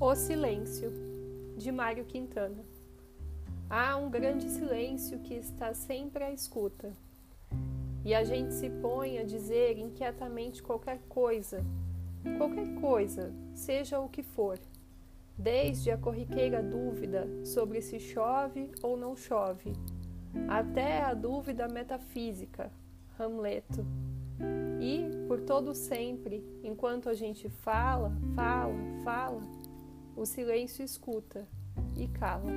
O Silêncio, de Mário Quintana. Há um grande silêncio que está sempre à escuta, e a gente se põe a dizer inquietamente qualquer coisa, qualquer coisa, seja o que for, desde a corriqueira dúvida sobre se chove ou não chove, até a dúvida metafísica, Hamleto. E, por todo sempre, enquanto a gente fala, fala, fala, o silêncio escuta e cala.